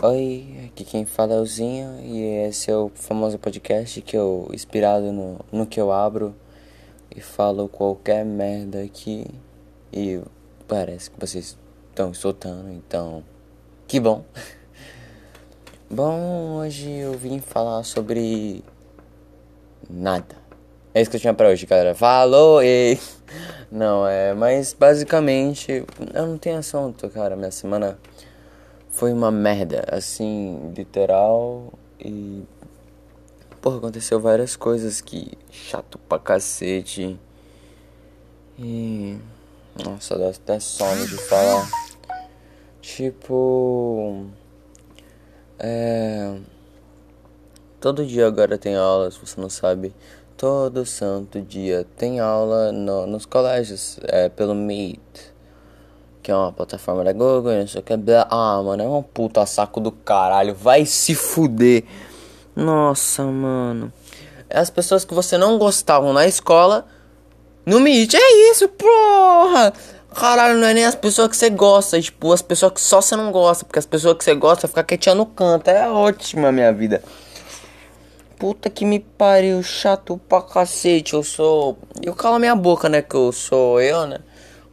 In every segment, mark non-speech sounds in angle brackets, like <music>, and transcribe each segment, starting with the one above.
Oi, aqui quem fala é o Zinho e esse é o famoso podcast que eu, inspirado no, no que eu abro e falo qualquer merda aqui e parece que vocês estão soltando, então que bom. <laughs> Bom, hoje eu vim falar sobre nada. É isso que eu tinha pra hoje, galera. Falou e. <laughs> Não, é. Mas basicamente, eu não tenho assunto, cara. Minha semana foi uma merda, assim, literal. E. Porra, aconteceu várias coisas que. Chato pra cacete. E. Nossa, dá até sono de falar. Tipo. É. Todo dia agora tem aula, se você não sabe. Todo santo dia tem aula no, nos colégios, é, pelo Meet. Que é uma plataforma da Google, não sei o que. Ah, mano, é um puta saco do caralho. Vai se fuder. Nossa, mano. É as pessoas que você não gostavam na escola. No Meet, é isso, porra! Caralho, não é nem as pessoas que você gosta, é, tipo, as pessoas que só você não gosta, porque as pessoas que você gosta ficam quietinha no canto. É ótima minha vida. Puta que me pariu, chato pra cacete. Eu sou. Eu calo minha boca, né? Que eu sou eu, né?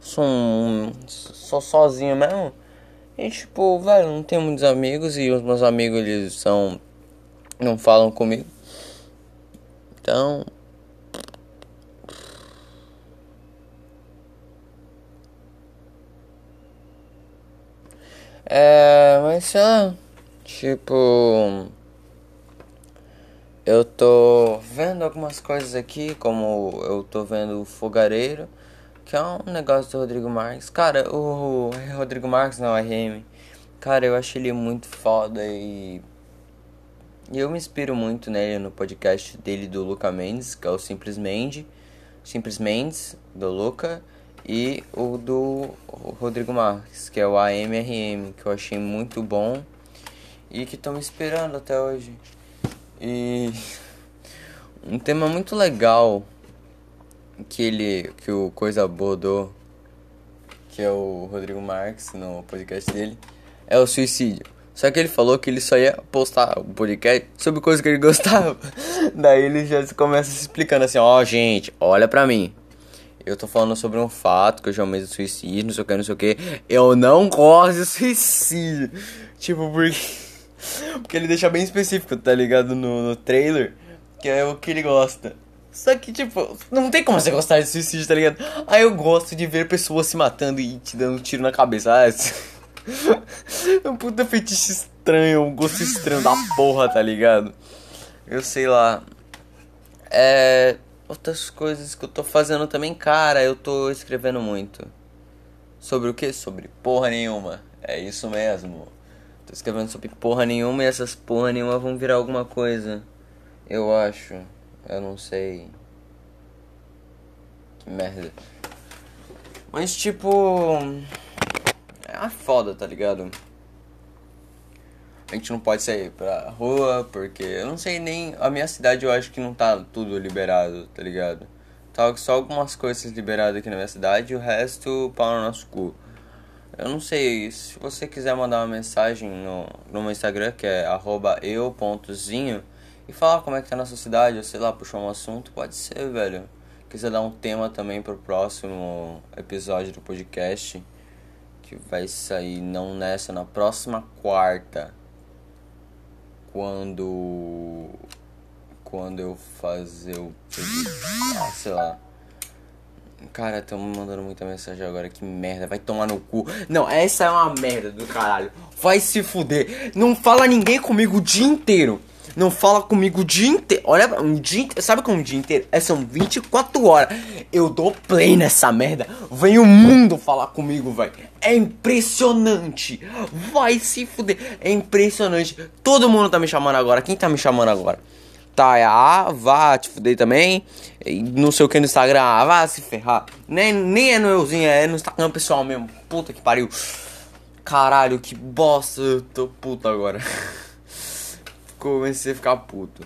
Sou um. Sou sozinho mesmo. E tipo, velho, não tenho muitos amigos e os meus amigos eles são. Não falam comigo. Então. É. Mas sei lá. Tipo. Eu tô vendo algumas coisas aqui, como eu tô vendo o Fogareiro, que é um negócio do Rodrigo Marques. Cara, o Rodrigo Marques não, RM. Cara, eu acho ele muito foda e. Eu me inspiro muito nele no podcast dele do Luca Mendes, que é o Simplesmente. Simples Mendes, do Luca. E o do Rodrigo Marques, que é o AMRM, que eu achei muito bom. E que estão me esperando até hoje. E um tema muito legal que ele que o Coisa abordou, que é o Rodrigo Marques no podcast dele, é o suicídio. Só que ele falou que ele só ia postar o podcast sobre coisas que ele <laughs> gostava. Daí ele já começa se explicando assim, ó, oh, gente, olha pra mim. Eu tô falando sobre um fato que eu chamei de suicídio, não sei o que, não sei o que. Eu não gosto de suicídio. Tipo, porque <laughs> porque ele deixa bem específico, tá ligado? No, no trailer, que é o que ele gosta. Só que, tipo, não tem como você gostar de suicídio, tá ligado? Aí eu gosto de ver pessoas se matando e te dando um tiro na cabeça. Ah, <laughs> é um puta fetiche estranho, um gosto estranho da porra, tá ligado? Eu sei lá. É. Outras coisas que eu tô fazendo também, cara, eu tô escrevendo muito. Sobre o que? Sobre porra nenhuma. É isso mesmo. Tô escrevendo sobre porra nenhuma e essas porra nenhuma vão virar alguma coisa. Eu acho. Eu não sei. Que merda. Mas tipo. É uma foda, tá ligado? A gente não pode sair pra rua porque eu não sei nem. A minha cidade eu acho que não tá tudo liberado, tá ligado? Tá só algumas coisas liberadas aqui na minha cidade e o resto pau no nosso cu. Eu não sei, se você quiser mandar uma mensagem no, no meu Instagram, que é eu.zinho, e falar como é que tá na sua cidade, ou sei lá, puxar um assunto, pode ser, velho. Quiser dar um tema também pro próximo episódio do podcast, que vai sair não nessa, na próxima quarta. Quando. Quando eu fazer o. Ah, sei lá. Cara, estão me mandando muita mensagem agora. Que merda, vai tomar no cu. Não, essa é uma merda do caralho. Vai se fuder. Não fala ninguém comigo o dia inteiro. Não fala comigo o dia inteiro. Olha, um dia inteiro. Sabe como um dia inteiro? É, são 24 horas. Eu dou play nessa merda. Vem o mundo falar comigo, velho. É impressionante. Vai se fuder. É impressionante. Todo mundo tá me chamando agora. Quem tá me chamando agora? tá, é a vá te fuder também. Não sei o que no Instagram, ah, vá se ferrar. Nem, nem é no euzinho, é no Instagram pessoal mesmo. Puta que pariu. Caralho, que bosta. Eu tô puto agora. <laughs> Comecei a ficar puto.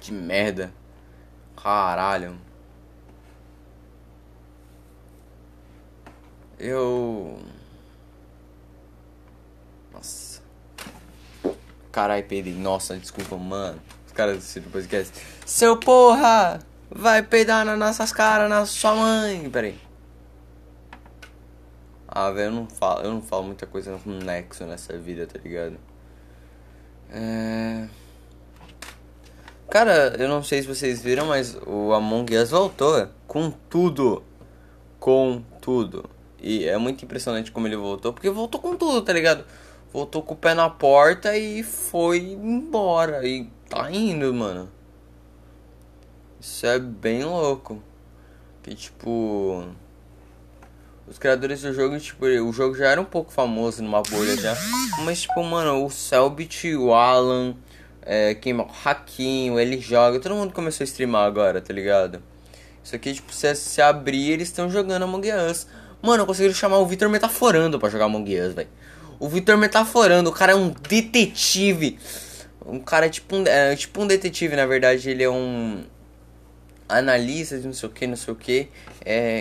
Que merda. Caralho. Eu. Nossa. Carai, peidei. Nossa, desculpa, mano. Os caras o podcast. Seu porra! Vai peidar nas nossas caras, na sua mãe. Pera aí. Ah, velho, eu não falo, eu não falo muita coisa com nexo nessa vida, tá ligado? É... Cara, eu não sei se vocês viram, mas o Among Us voltou com tudo. Com tudo. E é muito impressionante como ele voltou, porque voltou com tudo, tá ligado? Voltou com o pé na porta e foi embora. E tá indo, mano. Isso é bem louco. Que tipo. Os criadores do jogo, tipo, o jogo já era um pouco famoso numa bolha já. Mas, tipo, mano, o Selbit, o Alan, é, quem, o Hakim, ele joga, todo mundo começou a streamar agora, tá ligado? Isso aqui, tipo, se, se abrir, eles estão jogando Among Us. Mano, conseguiram chamar o Victor Metaforando pra jogar Among Us, velho. O Victor Metaforando, o cara é um detetive. Um cara é tipo um, é, tipo um detetive, na verdade, ele é um analista de não sei o que, não sei o que. É,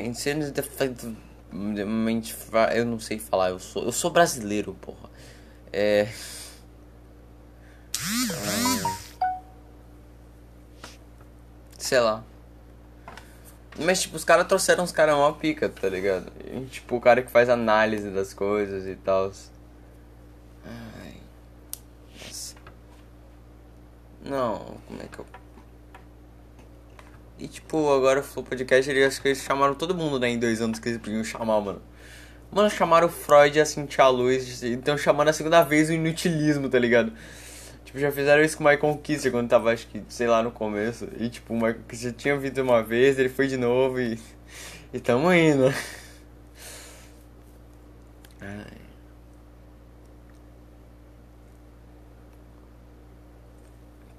eu não sei falar, eu sou, eu sou brasileiro, porra. É. sei lá. Mas, tipo, os caras trouxeram uns caras mó pica, tá ligado? E, tipo, o cara que faz análise das coisas e tal. Ai. Nossa. Não, como é que eu. E tipo, agora o Flow Podcast, eles, acho que eles chamaram todo mundo, né, em dois anos que eles podiam chamar, mano. Mano, chamaram o Freud a Cintia Luz, então chamando a segunda vez o inutilismo, tá ligado? Tipo, já fizeram isso com o Michael Kister quando tava, acho que, sei lá, no começo. E tipo, o Michael Kister tinha vindo uma vez, ele foi de novo e. E tamo indo. Ai.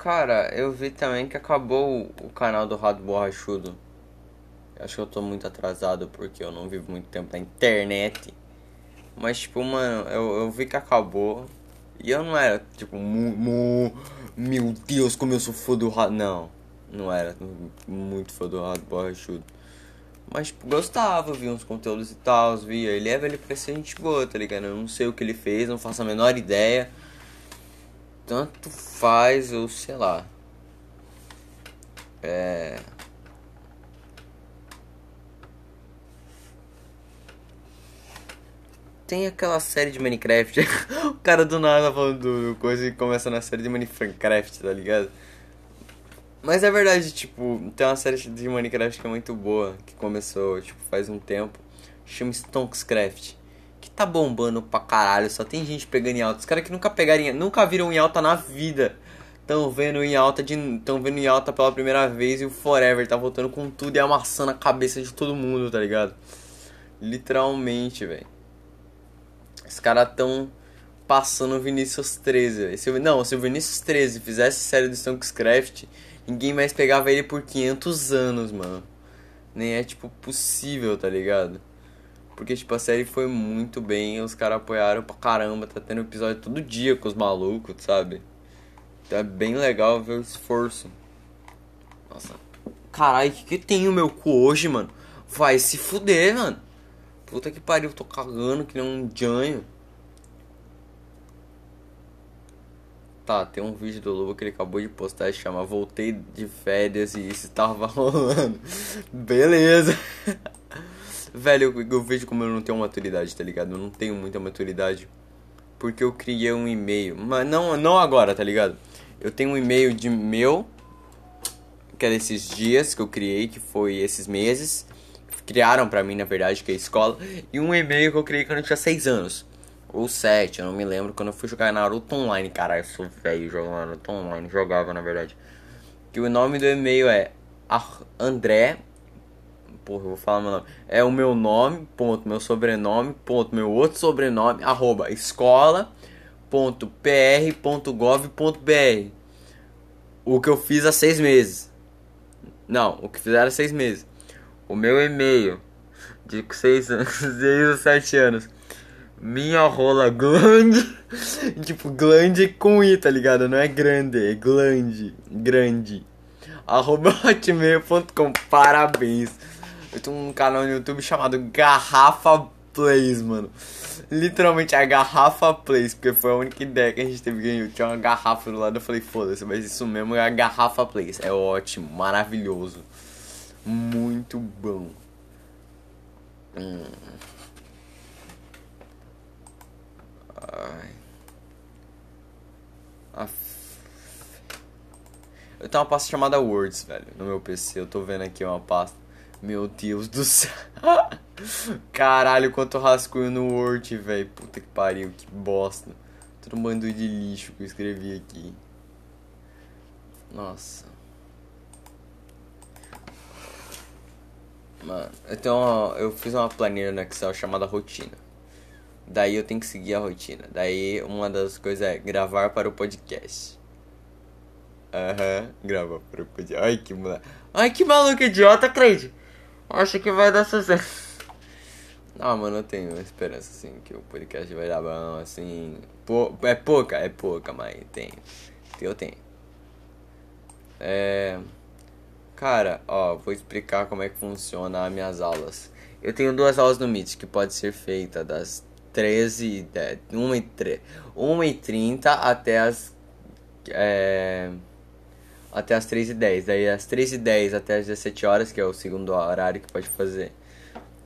Cara, eu vi também que acabou o canal do Rato Borrachudo. Acho que eu tô muito atrasado porque eu não vivo muito tempo na internet. Mas, tipo, mano, eu, eu vi que acabou. E eu não era, tipo, mu, mu, meu Deus, como eu sou fã do Rato. Não, não era muito fã do Rato Borrachudo. Mas, tipo, gostava, via uns conteúdos e tal, via. Ele leva ele pra ser gente boa, tá ligado? Eu não sei o que ele fez, não faço a menor ideia tanto faz, ou sei lá. É. Tem aquela série de Minecraft. <laughs> o cara do nada falando do coisa e começa na série de Minecraft, tá ligado? Mas é verdade, tipo, tem uma série de Minecraft que é muito boa, que começou, tipo, faz um tempo. Chama Stonkscraft que tá bombando pra caralho. Só tem gente pegando em alta. Os caras que nunca pegaram, nunca viram em alta na vida. Estão vendo em alta de. Estão vendo em alta pela primeira vez e o Forever tá voltando com tudo e amassando a cabeça de todo mundo, tá ligado? Literalmente, velho. Os caras tão passando o Vinicius 13, Se, não, se o Vinicius 13 fizesse série do Stonkscraft, ninguém mais pegava ele por 500 anos, mano. Nem é, tipo, possível, tá ligado? Porque, tipo, a série foi muito bem, os caras apoiaram pra caramba, tá tendo episódio todo dia com os malucos, sabe? Então é bem legal ver o esforço. Nossa. Caralho, o que, que tem o meu cu hoje, mano? Vai se fuder, mano. Puta que pariu, tô cagando que nem um janho. Tá, tem um vídeo do Lobo que ele acabou de postar e chama Voltei de férias e isso tava <laughs> rolando. Beleza. <laughs> Velho, eu, vejo como eu não tenho maturidade, tá ligado? Eu não tenho muita maturidade. Porque eu criei um e-mail. Mas não, não agora, tá ligado? Eu tenho um e-mail de meu. Que é desses dias que eu criei, que foi esses meses. Criaram pra mim, na verdade, que é a escola. E um e-mail que eu criei quando eu tinha 6 anos. Ou 7, eu não me lembro. Quando eu fui jogar Naruto Online. Caralho, eu sou velho jogando Naruto Online. Jogava, na verdade. Que o nome do e-mail é André porra, eu vou falar meu nome. É o meu nome, ponto, meu sobrenome, ponto, meu outro sobrenome, arroba escola.pr.gov.br. O que eu fiz há seis meses. Não, o que fizeram há seis meses. O meu e-mail de seis seis <laughs> ou sete anos. Minha rola glande. <laughs> tipo, glande com I, tá ligado? Não é grande, é glande. Grande. Arroba <laughs> hotmail.com. Parabéns. Eu tenho um canal no YouTube chamado Garrafa Plays, mano. Literalmente a garrafa Plays, porque foi a única ideia que a gente teve ganho. Tinha uma garrafa do lado, eu falei, foda-se, mas isso mesmo é a garrafa Plays. É ótimo, maravilhoso. Muito bom. Hum. Ai. Eu tenho uma pasta chamada Words, velho, no meu PC. Eu tô vendo aqui uma pasta. Meu Deus do céu. <laughs> Caralho, quanto rascunho no Word, velho. Puta que pariu, que bosta. Todo bando de lixo que eu escrevi aqui. Nossa. Mano, eu, eu fiz uma planilha no Excel chamada rotina. Daí eu tenho que seguir a rotina. Daí uma das coisas é gravar para o podcast. Aham, uhum, gravar para o podcast. Ai que maluco. Ai que maluco idiota, Cleide. Acho que vai dar sucesso. Não, mano, eu tenho esperança, assim, que o podcast vai dar bom, assim. é pouca, é pouca, mas tem. Eu tenho. É. Cara, ó, vou explicar como é que funciona as minhas aulas. Eu tenho duas aulas no Meet que pode ser feita das 13, 1 e 3, 1 e 30 até as é, até as 3 e 10. Daí as 3 e 10 até as 17 horas, que é o segundo horário que pode fazer.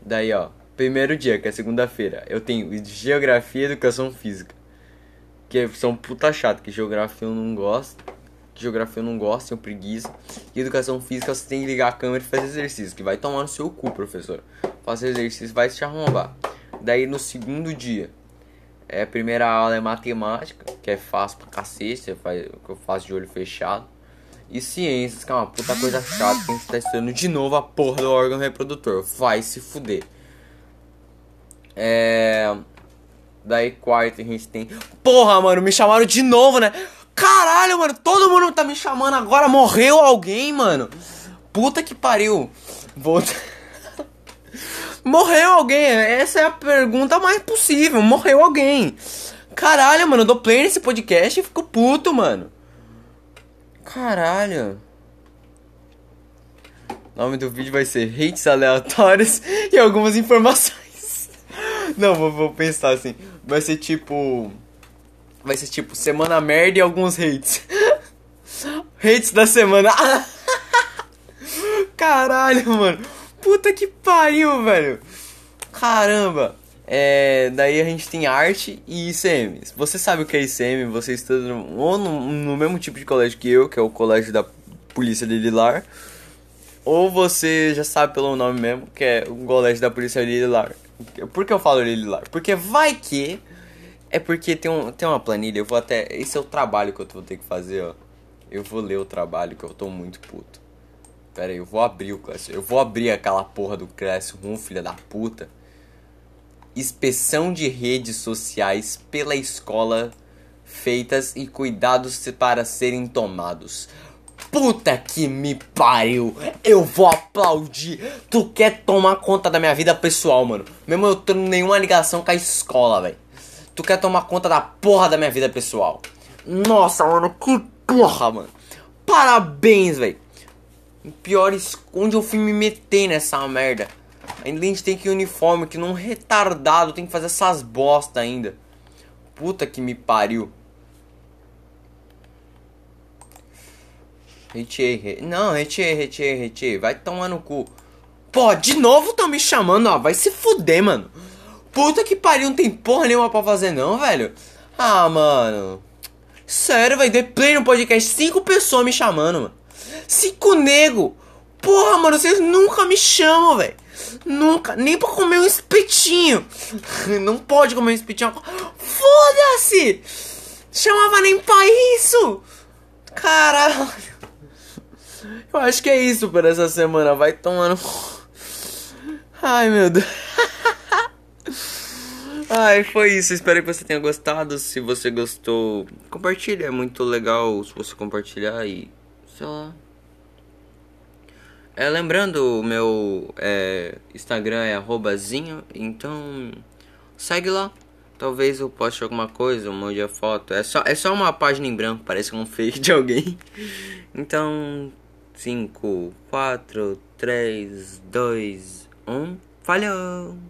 Daí, ó, primeiro dia, que é segunda-feira, eu tenho Geografia e Educação Física. Que são puta chato, que Geografia eu não gosto. Geografia eu não gosto, tenho preguiça. E Educação Física você tem que ligar a câmera e fazer exercício, que vai tomar no seu cu, professor. Fazer exercício vai se arrombar. Daí no segundo dia, é, a primeira aula é matemática, que é fácil pra cacete, que eu faço de olho fechado. E ciências, que é uma puta coisa chata, que a gente tá estudando de novo a porra do órgão reprodutor. Vai se fuder. É. Daí quarta a gente tem. Porra, mano, me chamaram de novo, né? Caralho, mano, todo mundo tá me chamando agora. Morreu alguém, mano. Puta que pariu. Volta. <laughs> Morreu alguém? Essa é a pergunta mais possível. Morreu alguém. Caralho, mano, eu dou play nesse podcast e fico puto, mano. Caralho. O nome do vídeo vai ser Hates Aleatórios <laughs> e algumas informações. <laughs> Não, vou, vou pensar assim. Vai ser tipo. Vai ser tipo Semana Merda e alguns hates. <laughs> hates da semana. Caralho, mano. Puta que pariu, velho. Caramba. É, daí a gente tem arte e ICM. Você sabe o que é ICM? Você estuda ou no, no, mesmo tipo de colégio que eu, que é o colégio da Polícia de Lilar, ou você já sabe pelo nome mesmo, que é o colégio da Polícia de Lilar. Por que eu falo Lilar? Porque vai que é porque tem, um, tem uma planilha, eu vou até. Esse é o trabalho que eu vou ter que fazer, ó. Eu vou ler o trabalho que eu tô muito puto. Pera aí, eu vou abrir o Classroom. Eu vou abrir aquela porra do Classroom, filha da puta inspeção de redes sociais pela escola feitas e cuidados para serem tomados. Puta que me pariu! Eu vou aplaudir! Tu quer tomar conta da minha vida pessoal, mano? Mesmo eu tendo nenhuma ligação com a escola, velho. Tu quer tomar conta da porra da minha vida pessoal? Nossa, mano, que porra, mano! Parabéns, velho! Pior, onde eu fui me meter nessa merda? Ainda a gente tem que ir uniforme, que não retardado tem que fazer essas bosta ainda. Puta que me pariu. Retei, não, retei, retei, retei. Vai tomar no cu. Pô, de novo tão me chamando, ó. Vai se fuder, mano. Puta que pariu, não tem porra nenhuma pra fazer, não, velho. Ah, mano. Sério, vai ter play no podcast. Cinco pessoas me chamando, mano. Cinco nego. Porra, mano, vocês nunca me chamam, velho. Nunca, nem pra comer um espetinho. <laughs> Não pode comer um espetinho. Foda-se! Chamava nem pra isso! Caralho! Eu acho que é isso por essa semana. Vai tomando. Ai meu Deus. <laughs> Ai, foi isso. Espero que você tenha gostado. Se você gostou, compartilha. É muito legal se você compartilhar e. Sei lá. É, lembrando, o meu é, Instagram é arrobazinho, então segue lá. Talvez eu poste alguma coisa, um monte de foto. É só, é só uma página em branco, parece um <laughs> fake de alguém. Então, 5, 4, 3, 2, 1. Falhou!